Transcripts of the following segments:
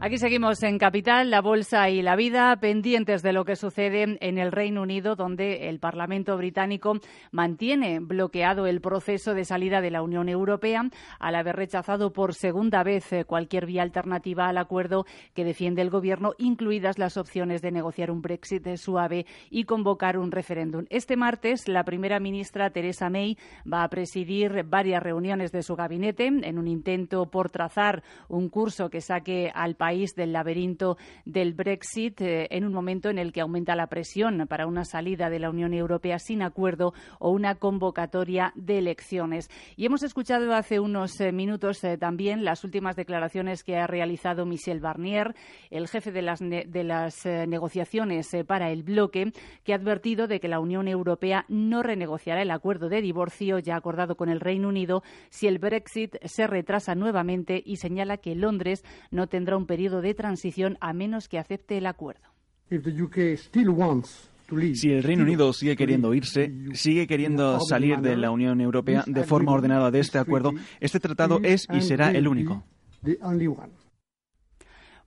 Aquí seguimos en Capital, la Bolsa y la Vida, pendientes de lo que sucede en el Reino Unido, donde el Parlamento británico mantiene bloqueado el proceso de salida de la Unión Europea al haber rechazado por segunda vez eh, cualquier vía alternativa al acuerdo que defiende el Gobierno, incluidas las opciones de negociar un Brexit suave y convocar un referéndum. Este martes, la primera ministra Theresa May va a presidir varias reuniones de su gabinete en un intento por trazar un curso que saque al país del laberinto del Brexit eh, en un momento en el que aumenta la presión para una salida de la Unión Europea sin acuerdo o una convocatoria de elecciones. Y hemos escuchado hace unos eh, minutos eh, también las últimas declaraciones que ha realizado Michel Barnier, el jefe de las, de las negociaciones para el bloque, que ha advertido de que la Unión Europea no renegociará el acuerdo de divorcio ya acordado con el Reino Unido si el Brexit se retrasa nuevamente y señala que Londres no tendrá un periodo de transición a menos que acepte el acuerdo. Si el Reino Unido sigue queriendo irse, sigue queriendo salir de la Unión Europea de forma ordenada de este acuerdo, este tratado es y será el único.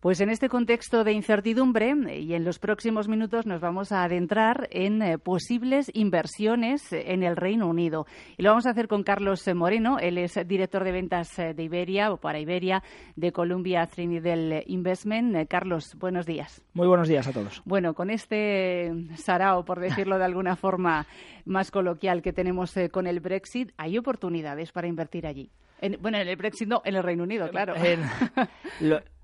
Pues en este contexto de incertidumbre y en los próximos minutos nos vamos a adentrar en eh, posibles inversiones en el Reino Unido. Y lo vamos a hacer con Carlos Moreno. Él es director de ventas eh, de Iberia o para Iberia de Columbia Trinidad Investment. Eh, Carlos, buenos días. Muy buenos días a todos. Bueno, con este sarao, por decirlo de alguna forma más coloquial que tenemos con el Brexit, ¿hay oportunidades para invertir allí? Bueno, en el Brexit no, en el Reino Unido, claro.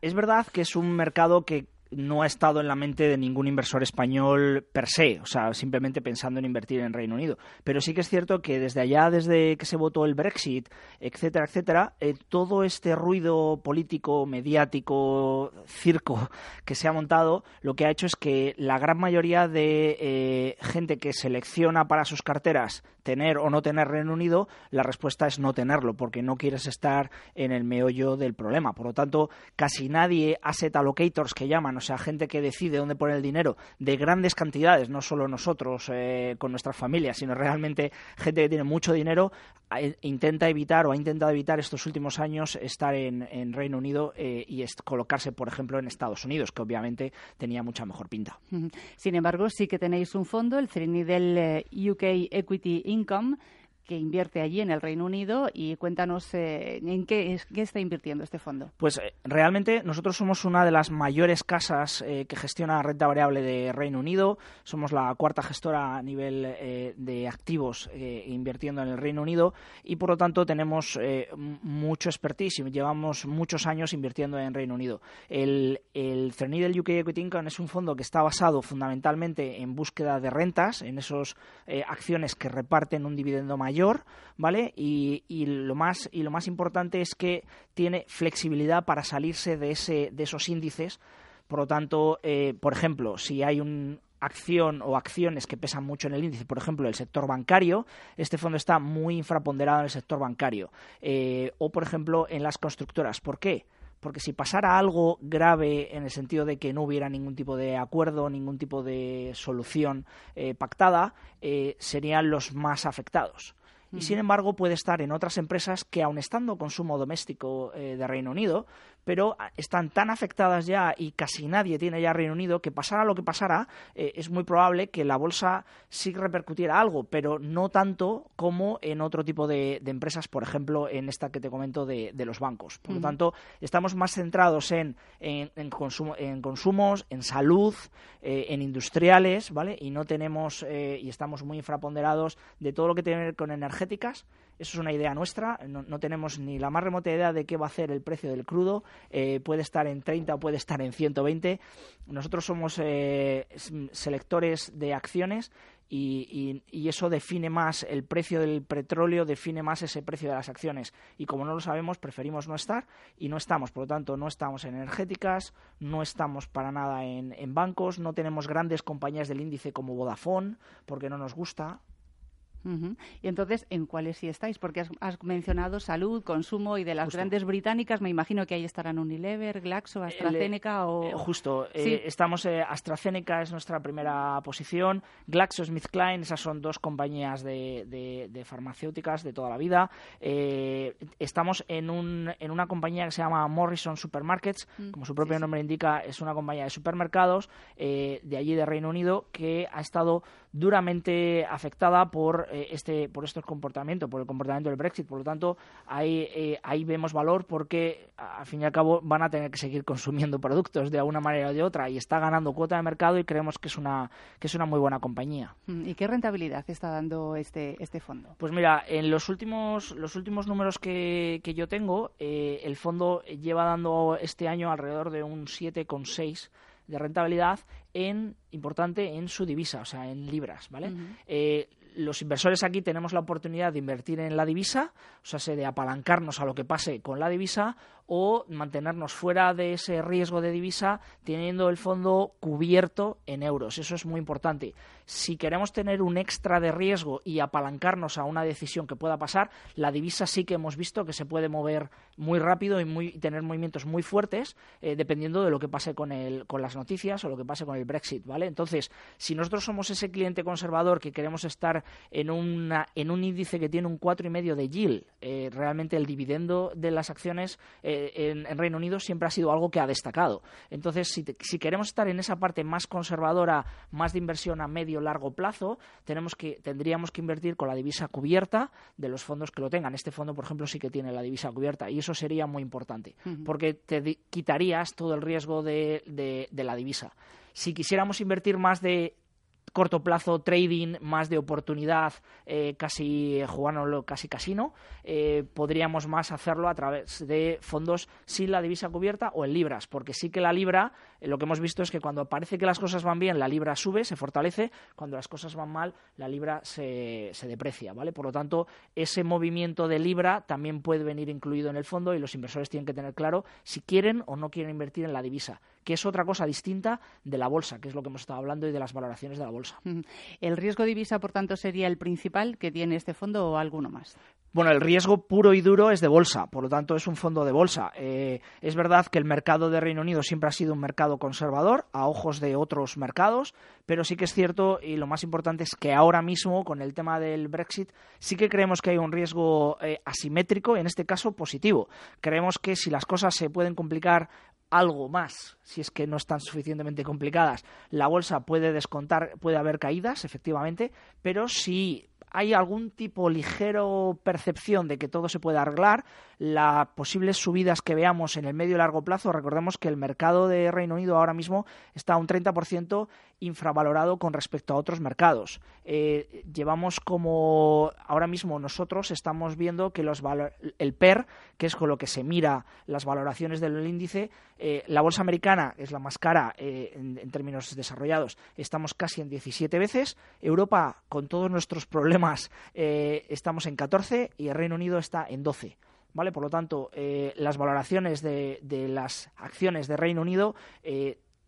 es verdad que es un mercado que no ha estado en la mente de ningún inversor español per se, o sea, simplemente pensando en invertir en Reino Unido. Pero sí que es cierto que desde allá, desde que se votó el Brexit, etcétera, etcétera, eh, todo este ruido político, mediático, circo que se ha montado, lo que ha hecho es que la gran mayoría de eh, gente que selecciona para sus carteras tener o no tener Reino Unido, la respuesta es no tenerlo, porque no quieres estar en el meollo del problema. Por lo tanto, casi nadie, asset allocators que llaman, o sea, gente que decide dónde poner el dinero de grandes cantidades, no solo nosotros eh, con nuestras familias, sino realmente gente que tiene mucho dinero, intenta evitar o ha intentado evitar estos últimos años estar en, Reino Unido eh, y colocarse, por ejemplo, en Estados Unidos, que obviamente tenía mucha mejor pinta. Sin embargo, sí que tenéis un fondo, el Trinidad eh, UK Equity income que invierte allí en el Reino Unido y cuéntanos eh, en qué, qué, está invirtiendo este fondo. Pues eh, realmente nosotros somos una de las mayores casas eh, que gestiona renta variable de Reino Unido. Somos la cuarta gestora a nivel de activos invirtiendo en el Reino Unido y por lo tanto tenemos mucho expertise y llevamos muchos años invirtiendo en Reino Unido. El, el del UK Equity Income es un fondo que está basado fundamentalmente en búsqueda de rentas, en esas acciones que reparten un dividendo mayor ¿vale? Y, lo más, y lo más importante es que tiene flexibilidad para salirse de, ese, de esos índices. Por lo tanto, eh, por ejemplo, si hay una acción o acciones que pesan mucho en el índice, por ejemplo, el sector bancario, este fondo está muy infraponderado en el sector bancario. Eh, o, por ejemplo, en las constructoras. ¿Por qué? porque si pasara algo grave en el sentido de que no hubiera ningún tipo de acuerdo, ningún tipo de solución eh, pactada, serían los más afectados y sin embargo puede estar en otras empresas que aun estando consumo doméstico eh, de Reino Unido, pero ah, están tan afectadas ya y casi nadie tiene ya Reino Unido que pasara lo que pasara, eh, es muy probable que la bolsa sí repercutiera algo, pero no tanto como en otro tipo de, empresas, por ejemplo, en esta que te comento de, los bancos. Por lo tanto, estamos más centrados en, en, consumo, en consumos, en salud, eh, en industriales, ¿vale? Y no tenemos, y estamos muy infraponderados de todo lo que tiene que ver con energéticas Eso es una idea nuestra, no, tenemos ni la más remota idea de qué va a hacer el precio del crudo, eh, puede estar en 30 o puede estar en 120. Nosotros somos eh, selectores de acciones y, eso define más el precio del petróleo, define más ese precio de las acciones. Y como no lo sabemos, preferimos no estar y no estamos. Por lo tanto, no estamos en energéticas, no estamos para nada en, en bancos, no tenemos grandes compañías del índice como Vodafone, porque no nos gusta. Y entonces, ¿en cuáles sí estáis? Porque has, mencionado salud, consumo y de las grandes británicas, me imagino que ahí estarán Unilever, Glaxo, AstraZeneca o... Eh, justo, eh, estamos, eh, AstraZeneca es nuestra primera posición, Glaxo, Klein, esas son dos compañías de, de, farmacéuticas de toda la vida. estamos en, un, en una compañía que se llama Morrison Supermarkets, mm, como su propio nombre indica, es una compañía de supermercados de allí de Reino Unido que ha estado duramente afectada por eh, este por estos comportamientos, por el comportamiento del Brexit. Por lo tanto, ahí, eh, ahí vemos valor porque, al fin y al cabo, van a tener que seguir consumiendo productos de alguna manera o de otra y está ganando cuota de mercado y creemos que es una, que es una muy buena compañía. Mm, ¿Y qué rentabilidad está dando este, este fondo? Pues mira, en los últimos, los últimos números que, que yo tengo, eh, el fondo lleva dando este año alrededor de un 7,6 de rentabilidad en importante en su divisa, o sea, en libras, ¿vale? eh, los inversores aquí tenemos la oportunidad de invertir en la divisa, o sea, de apalancarnos a lo que pase con la divisa o mantenernos fuera de ese riesgo de divisa teniendo el fondo cubierto en euros. Eso es muy importante. Si queremos tener un extra de riesgo y apalancarnos a una decisión que pueda pasar, la divisa sí que hemos visto que se puede mover muy rápido y, muy, tener movimientos muy fuertes eh, dependiendo de lo que pase con, el, con las noticias o lo que pase con el Brexit, ¿vale? Entonces, si nosotros somos ese cliente conservador que queremos estar en, una, en un índice que tiene un 4,5 de yield, eh, realmente el dividendo de las acciones eh, en, Reino Unido siempre ha sido algo que ha destacado. Entonces, si, si, queremos estar en esa parte más conservadora, más de inversión a medio largo plazo, tenemos que, tendríamos que invertir con la divisa cubierta de los fondos que lo tengan. Este fondo, por ejemplo, sí que tiene la divisa cubierta y eso sería muy importante, porque te quitarías todo el riesgo de, de la divisa. Si quisiéramos invertir más de corto plazo trading más de oportunidad, eh, casi jugándolo casi casino, eh, podríamos más hacerlo a través de fondos sin la divisa cubierta o en libras, porque sí que la libra, eh, lo que hemos visto es que cuando parece que las cosas van bien, la libra sube, se fortalece, cuando las cosas van mal, la libra se, se deprecia, ¿vale? Por lo tanto, ese movimiento de libra también puede venir incluido en el fondo y los inversores tienen que tener claro si quieren o no quieren invertir en la divisa que es otra cosa distinta de la bolsa, que es lo que hemos estado hablando y de las valoraciones de la bolsa. ¿El riesgo divisa, por tanto, sería el principal que tiene este fondo o alguno más? Bueno, el riesgo puro y duro es de bolsa, por lo tanto es un fondo de bolsa. Eh, es verdad que el mercado de Reino Unido siempre ha sido un mercado conservador a ojos de otros mercados, pero sí que es cierto y lo más importante es que ahora mismo con el tema del Brexit sí que creemos que hay un riesgo eh, asimétrico, en este caso positivo. Creemos que si las cosas se pueden complicar algo más, si es que no están suficientemente complicadas, la bolsa puede descontar, puede haber caídas, efectivamente, pero si hay algún tipo ligero percepción de que todo se puede arreglar, las posibles subidas que veamos en el medio y largo plazo, recordemos que el mercado de Reino Unido ahora mismo está un 30% infravalorado con respecto a otros mercados. Eh, llevamos como ahora mismo nosotros estamos viendo que el PER, que es con lo que se mira las valoraciones del índice, eh, la bolsa americana es la más cara eh, en, términos desarrollados, estamos casi en 17 veces. Europa, con todos nuestros problemas, estamos en 14 y el Reino Unido está en 12. ¿Vale? Por lo tanto, las valoraciones de, de, las acciones de Reino Unido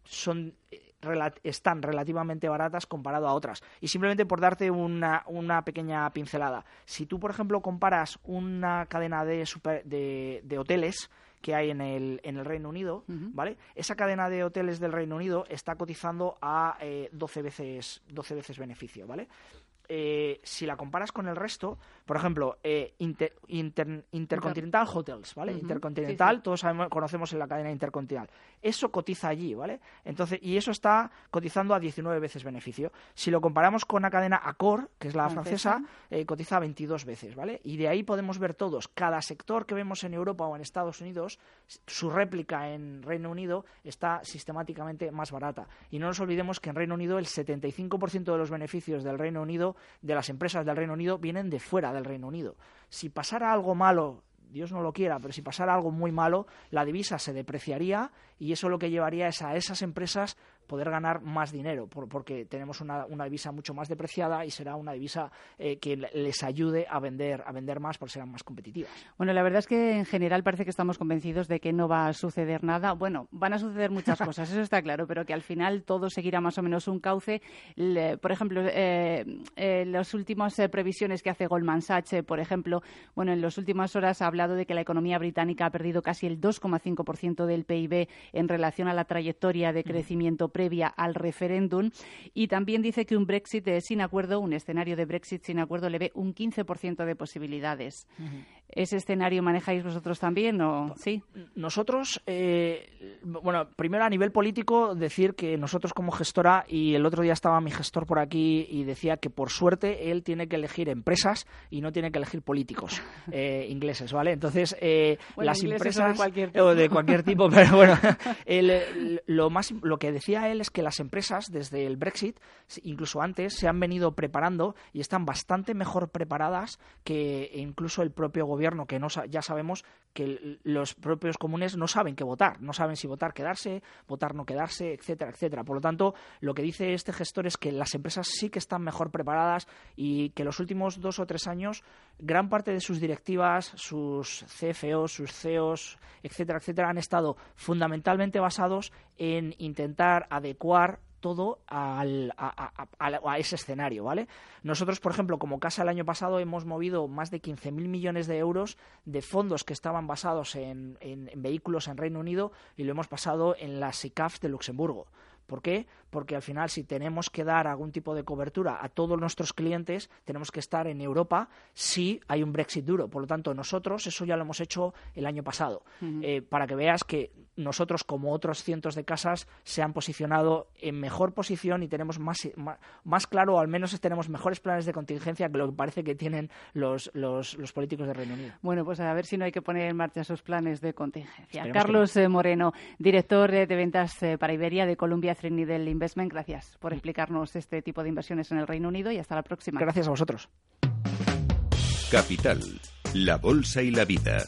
son están relativamente baratas comparado a otras. Y simplemente por darte una, una pequeña pincelada, si tú, por ejemplo, comparas una cadena de, de, hoteles que hay en el, en el Reino Unido, ¿vale? Esa cadena de hoteles del Reino Unido está cotizando a eh, 12 veces 12 veces beneficio, ¿vale? Eh, si la comparas con el resto, por ejemplo, eh, Intercontinental Hotels, ¿vale? Intercontinental, todos sabemos, conocemos en la cadena Intercontinental. Eso cotiza allí, ¿vale? Entonces, y eso está cotizando a 19 veces beneficio. Si lo comparamos con la cadena Accor, que es la francesa, eh, cotiza a 22 veces, ¿vale? Y de ahí podemos ver todos, cada sector que vemos en Europa o en Estados Unidos, su réplica en Reino Unido está sistemáticamente más barata. Y no nos olvidemos que en Reino Unido el 75% de los beneficios del Reino Unido de las empresas del Reino Unido vienen de fuera del Reino Unido. Si pasara algo malo Dios no lo quiera, pero si pasara algo muy malo, la divisa se depreciaría y eso lo que llevaría es a esas empresas poder ganar más dinero, porque tenemos una, divisa mucho más depreciada y será una divisa eh, que les ayude a vender, a vender más porque serán más competitivas. Bueno, la verdad es que en general parece que estamos convencidos de que no va a suceder nada. Bueno, van a suceder muchas cosas, eso está claro, pero que al final todo seguirá más o menos un cauce. por ejemplo, eh, eh, las últimas previsiones que hace Goldman Sachs, por ejemplo, bueno, en las últimas horas ha hablado de que la economía británica ha perdido casi el 2,5% del PIB en relación a la trayectoria de crecimiento previa al referéndum y también dice que un Brexit sin acuerdo, un escenario de Brexit sin acuerdo, le ve un 15% de posibilidades. ¿Ese escenario manejáis vosotros también o sí? Nosotros, eh, bueno, primero a nivel político decir que nosotros como gestora y el otro día estaba mi gestor por aquí y decía que por suerte él tiene que elegir empresas y no tiene que elegir políticos eh, ingleses, ¿vale? Entonces eh, las empresas de cualquier, tipo. de cualquier tipo, pero bueno, lo más lo que decía él es que las empresas desde el Brexit, incluso antes, se han venido preparando y están bastante mejor preparadas que incluso el propio gobierno, que no, ya sabemos que los propios comunes no saben qué votar, no saben si votar quedarse, votar no quedarse, etcétera, etcétera. Por lo tanto, lo que dice este gestor es que las empresas sí que están mejor preparadas y que los últimos dos o tres años gran parte de sus directivas, sus CFOs, sus CEOs, etcétera, etcétera, han estado fundamentalmente basados en intentar adecuar todo al, a, ese escenario, ¿vale? Nosotros, por ejemplo, como casa el año pasado hemos movido más de 15.000 millones de euros de fondos que estaban basados en, en, vehículos en Reino Unido y lo hemos pasado en las SICAF de Luxemburgo. ¿Por qué? Porque al final, si tenemos que dar algún tipo de cobertura a todos nuestros clientes, tenemos que estar en Europa si hay un Brexit duro. Por lo tanto, nosotros eso ya lo hemos hecho el año pasado. Eh, para que veas que nosotros, como otros cientos de casas, se han posicionado en mejor posición y tenemos más, más, claro, o al menos tenemos mejores planes de contingencia que lo que parece que tienen los, los, políticos de Reino Unido. Bueno, pues a ver si no hay que poner en marcha esos planes de contingencia. Carlos eh, Moreno, director de ventas eh, para Iberia de Columbia del Investment. Gracias por explicarnos este tipo de inversiones en el Reino Unido y hasta la próxima. Gracias a vosotros. Capital, la Bolsa y la Vida.